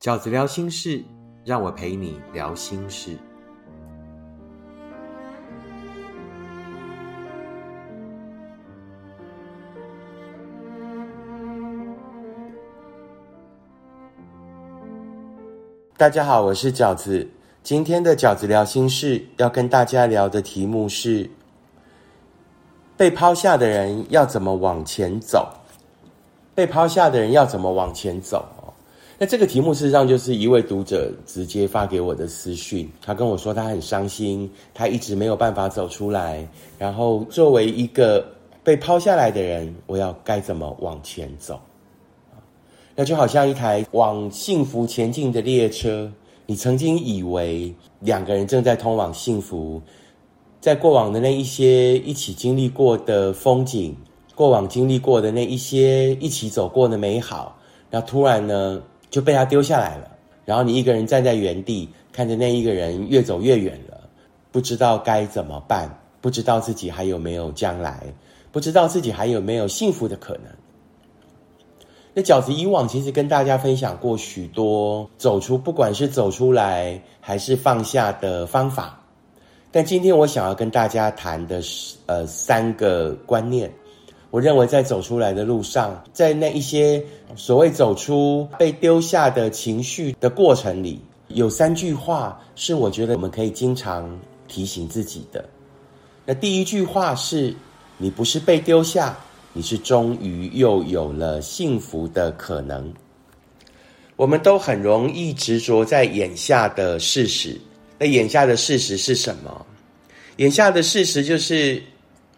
饺子聊心事，让我陪你聊心事。大家好，我是饺子。今天的饺子聊心事要跟大家聊的题目是：被抛下的人要怎么往前走？被抛下的人要怎么往前走？那这个题目事实上就是一位读者直接发给我的私讯，他跟我说他很伤心，他一直没有办法走出来。然后作为一个被抛下来的人，我要该怎么往前走？那就好像一台往幸福前进的列车，你曾经以为两个人正在通往幸福，在过往的那一些一起经历过的风景，过往经历过的那一些一起走过的美好，那突然呢？就被他丢下来了，然后你一个人站在原地，看着那一个人越走越远了，不知道该怎么办，不知道自己还有没有将来，不知道自己还有没有幸福的可能。那饺子以往其实跟大家分享过许多走出，不管是走出来还是放下的方法，但今天我想要跟大家谈的是呃三个观念。我认为，在走出来的路上，在那一些所谓走出被丢下的情绪的过程里，有三句话是我觉得我们可以经常提醒自己的。那第一句话是：你不是被丢下，你是终于又有了幸福的可能。我们都很容易执着在眼下的事实。那眼下的事实是什么？眼下的事实就是，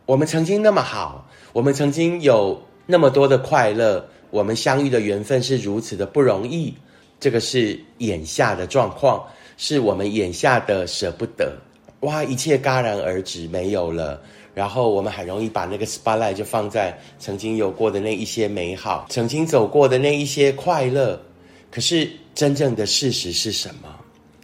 我们曾经那么好。我们曾经有那么多的快乐，我们相遇的缘分是如此的不容易。这个是眼下的状况，是我们眼下的舍不得。哇，一切戛然而止，没有了。然后我们很容易把那个 spotlight 就放在曾经有过的那一些美好，曾经走过的那一些快乐。可是真正的事实是什么？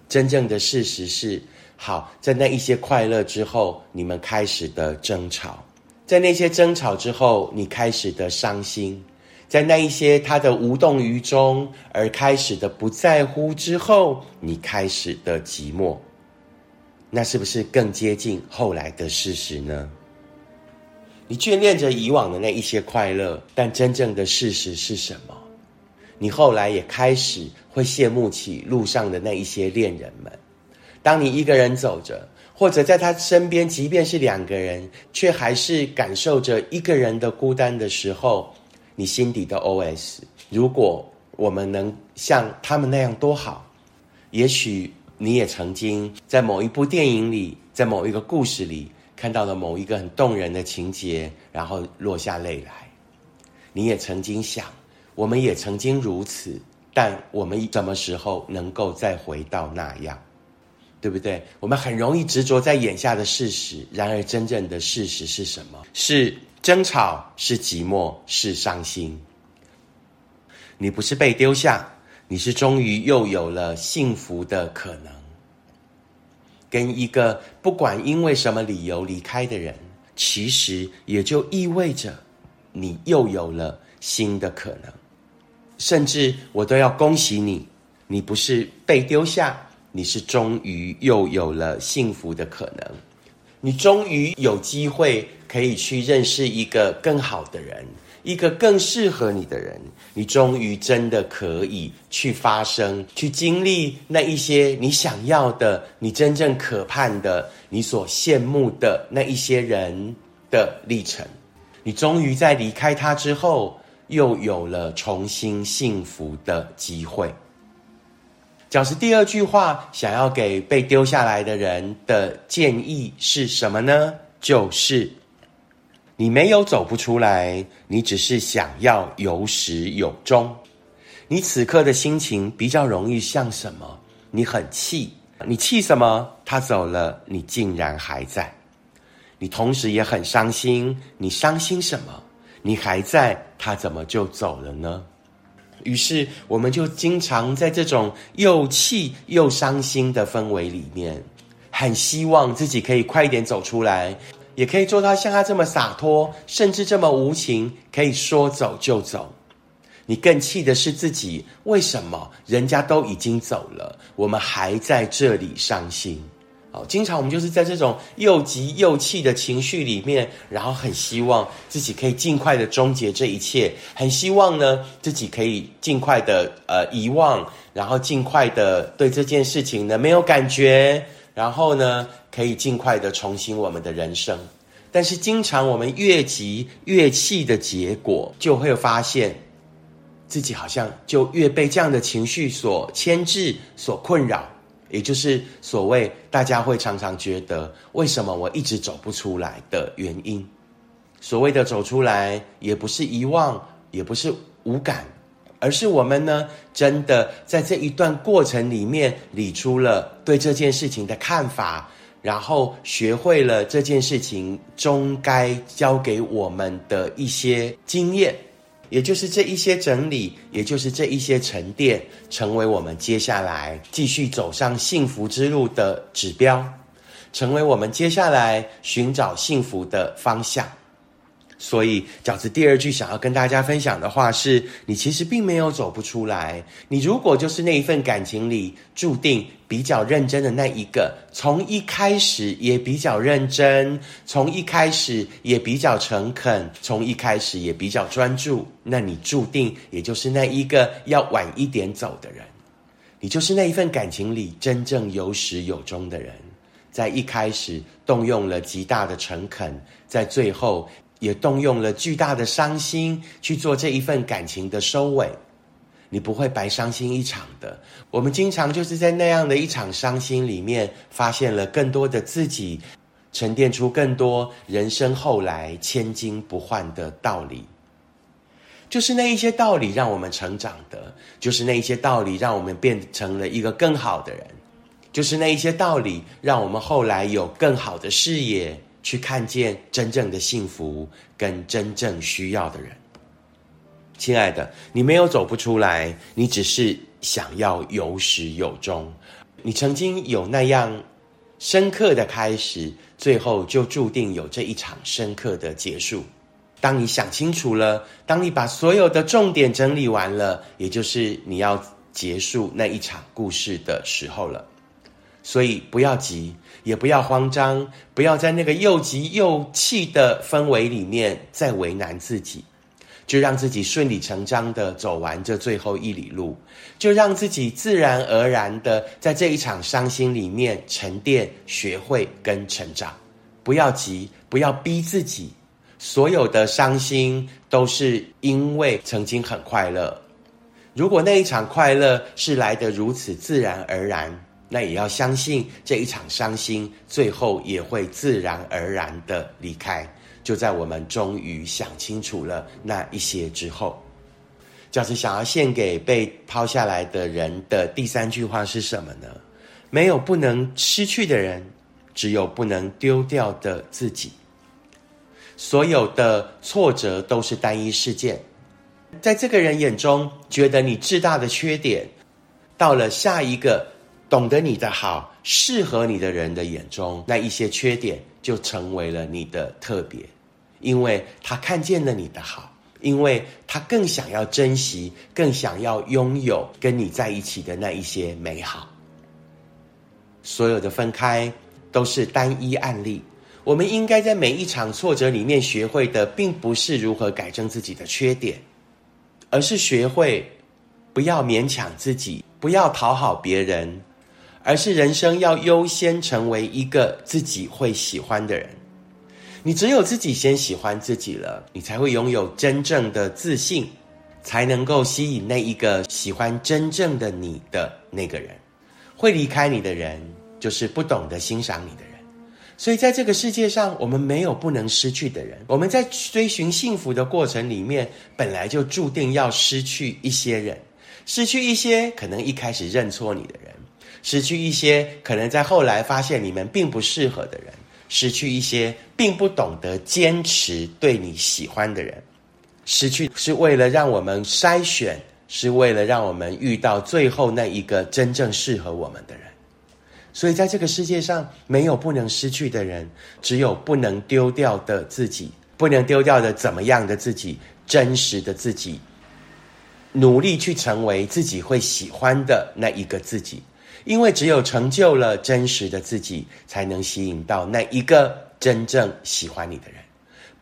真正的事实是，好在那一些快乐之后，你们开始的争吵。在那些争吵之后，你开始的伤心；在那一些他的无动于衷而开始的不在乎之后，你开始的寂寞。那是不是更接近后来的事实呢？你眷恋着以往的那一些快乐，但真正的事实是什么？你后来也开始会羡慕起路上的那一些恋人们。当你一个人走着。或者在他身边，即便是两个人，却还是感受着一个人的孤单的时候，你心底的 OS：如果我们能像他们那样多好。也许你也曾经在某一部电影里，在某一个故事里看到了某一个很动人的情节，然后落下泪来。你也曾经想，我们也曾经如此，但我们什么时候能够再回到那样？对不对？我们很容易执着在眼下的事实，然而真正的事实是什么？是争吵，是寂寞，是伤心。你不是被丢下，你是终于又有了幸福的可能。跟一个不管因为什么理由离开的人，其实也就意味着你又有了新的可能。甚至我都要恭喜你，你不是被丢下。你是终于又有了幸福的可能，你终于有机会可以去认识一个更好的人，一个更适合你的人。你终于真的可以去发生，去经历那一些你想要的、你真正可盼的、你所羡慕的那一些人的历程。你终于在离开他之后，又有了重新幸福的机会。讲是第二句话，想要给被丢下来的人的建议是什么呢？就是你没有走不出来，你只是想要有始有终。你此刻的心情比较容易像什么？你很气，你气什么？他走了，你竟然还在。你同时也很伤心，你伤心什么？你还在，他怎么就走了呢？于是，我们就经常在这种又气又伤心的氛围里面，很希望自己可以快一点走出来，也可以做到像他这么洒脱，甚至这么无情，可以说走就走。你更气的是自己，为什么人家都已经走了，我们还在这里伤心？哦，经常我们就是在这种又急又气的情绪里面，然后很希望自己可以尽快的终结这一切，很希望呢自己可以尽快的呃遗忘，然后尽快的对这件事情呢没有感觉，然后呢可以尽快的重新我们的人生。但是经常我们越急越气的结果，就会发现自己好像就越被这样的情绪所牵制、所困扰。也就是所谓大家会常常觉得，为什么我一直走不出来的原因。所谓的走出来，也不是遗忘，也不是无感，而是我们呢，真的在这一段过程里面理出了对这件事情的看法，然后学会了这件事情终该交给我们的一些经验。也就是这一些整理，也就是这一些沉淀，成为我们接下来继续走上幸福之路的指标，成为我们接下来寻找幸福的方向。所以，饺子第二句想要跟大家分享的话是：你其实并没有走不出来。你如果就是那一份感情里注定比较认真的那一个，从一开始也比较认真，从一开始也比较诚恳，从一开始也比较专注，那你注定也就是那一个要晚一点走的人。你就是那一份感情里真正有始有终的人，在一开始动用了极大的诚恳，在最后。也动用了巨大的伤心去做这一份感情的收尾，你不会白伤心一场的。我们经常就是在那样的一场伤心里面，发现了更多的自己，沉淀出更多人生后来千金不换的道理。就是那一些道理让我们成长的，就是那一些道理让我们变成了一个更好的人，就是那一些道理让我们后来有更好的视野。去看见真正的幸福跟真正需要的人，亲爱的，你没有走不出来，你只是想要有始有终。你曾经有那样深刻的开始，最后就注定有这一场深刻的结束。当你想清楚了，当你把所有的重点整理完了，也就是你要结束那一场故事的时候了。所以不要急，也不要慌张，不要在那个又急又气的氛围里面再为难自己，就让自己顺理成章的走完这最后一里路，就让自己自然而然的在这一场伤心里面沉淀、学会跟成长。不要急，不要逼自己，所有的伤心都是因为曾经很快乐。如果那一场快乐是来得如此自然而然。那也要相信这一场伤心，最后也会自然而然的离开。就在我们终于想清楚了那一些之后，教子想要献给被抛下来的人的第三句话是什么呢？没有不能失去的人，只有不能丢掉的自己。所有的挫折都是单一事件，在这个人眼中觉得你最大的缺点，到了下一个。懂得你的好，适合你的人的眼中，那一些缺点就成为了你的特别，因为他看见了你的好，因为他更想要珍惜，更想要拥有跟你在一起的那一些美好。所有的分开都是单一案例，我们应该在每一场挫折里面学会的，并不是如何改正自己的缺点，而是学会不要勉强自己，不要讨好别人。而是人生要优先成为一个自己会喜欢的人。你只有自己先喜欢自己了，你才会拥有真正的自信，才能够吸引那一个喜欢真正的你的那个人。会离开你的人，就是不懂得欣赏你的人。所以，在这个世界上，我们没有不能失去的人。我们在追寻幸福的过程里面，本来就注定要失去一些人，失去一些可能一开始认错你的人。失去一些可能在后来发现你们并不适合的人，失去一些并不懂得坚持对你喜欢的人，失去是为了让我们筛选，是为了让我们遇到最后那一个真正适合我们的人。所以在这个世界上，没有不能失去的人，只有不能丢掉的自己，不能丢掉的怎么样的自己，真实的自己。努力去成为自己会喜欢的那一个自己，因为只有成就了真实的自己，才能吸引到那一个真正喜欢你的人。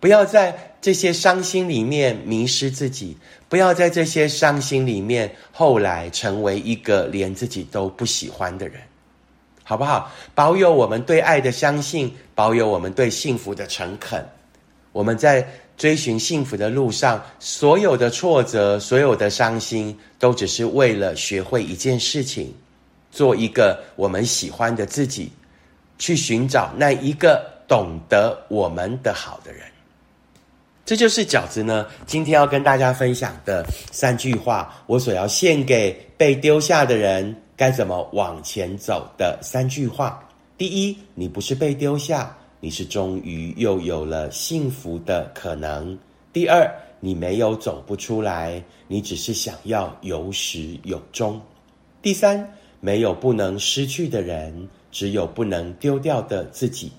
不要在这些伤心里面迷失自己，不要在这些伤心里面后来成为一个连自己都不喜欢的人，好不好？保有我们对爱的相信，保有我们对幸福的诚恳。我们在追寻幸福的路上，所有的挫折，所有的伤心，都只是为了学会一件事情：做一个我们喜欢的自己，去寻找那一个懂得我们的好的人。这就是饺子呢，今天要跟大家分享的三句话，我所要献给被丢下的人，该怎么往前走的三句话。第一，你不是被丢下，你是终于又有了幸福的可能。第二，你没有走不出来，你只是想要有始有终。第三，没有不能失去的人，只有不能丢掉的自己。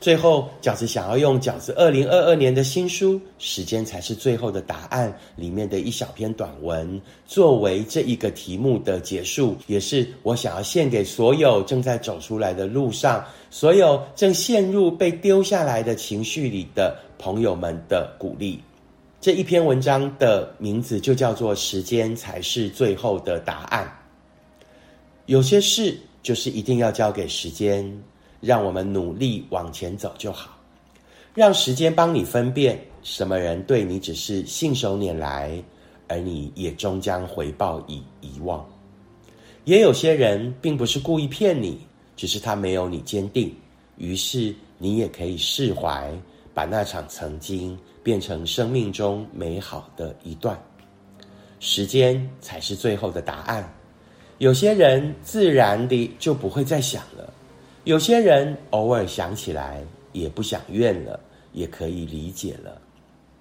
最后，饺子想要用饺子二零二二年的新书《时间才是最后的答案》里面的一小篇短文，作为这一个题目的结束，也是我想要献给所有正在走出来的路上，所有正陷入被丢下来的情绪里的朋友们的鼓励。这一篇文章的名字就叫做《时间才是最后的答案》。有些事就是一定要交给时间。让我们努力往前走就好，让时间帮你分辨什么人对你只是信手拈来，而你也终将回报以遗忘。也有些人并不是故意骗你，只是他没有你坚定，于是你也可以释怀，把那场曾经变成生命中美好的一段。时间才是最后的答案。有些人自然的就不会再想了。有些人偶尔想起来也不想怨了，也可以理解了。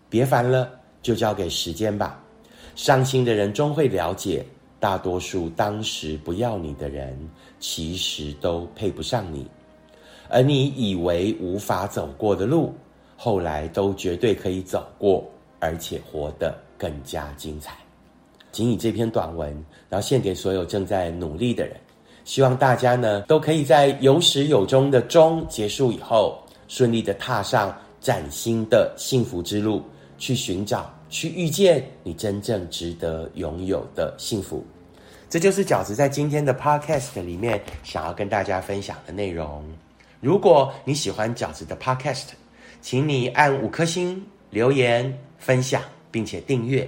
别烦了，就交给时间吧。伤心的人终会了解，大多数当时不要你的人，其实都配不上你。而你以为无法走过的路，后来都绝对可以走过，而且活得更加精彩。仅以这篇短文，然后献给所有正在努力的人。希望大家呢都可以在有始有终的终结束以后，顺利的踏上崭新的幸福之路，去寻找、去遇见你真正值得拥有的幸福。这就是饺子在今天的 podcast 里面想要跟大家分享的内容。如果你喜欢饺子的 podcast，请你按五颗星、留言、分享，并且订阅。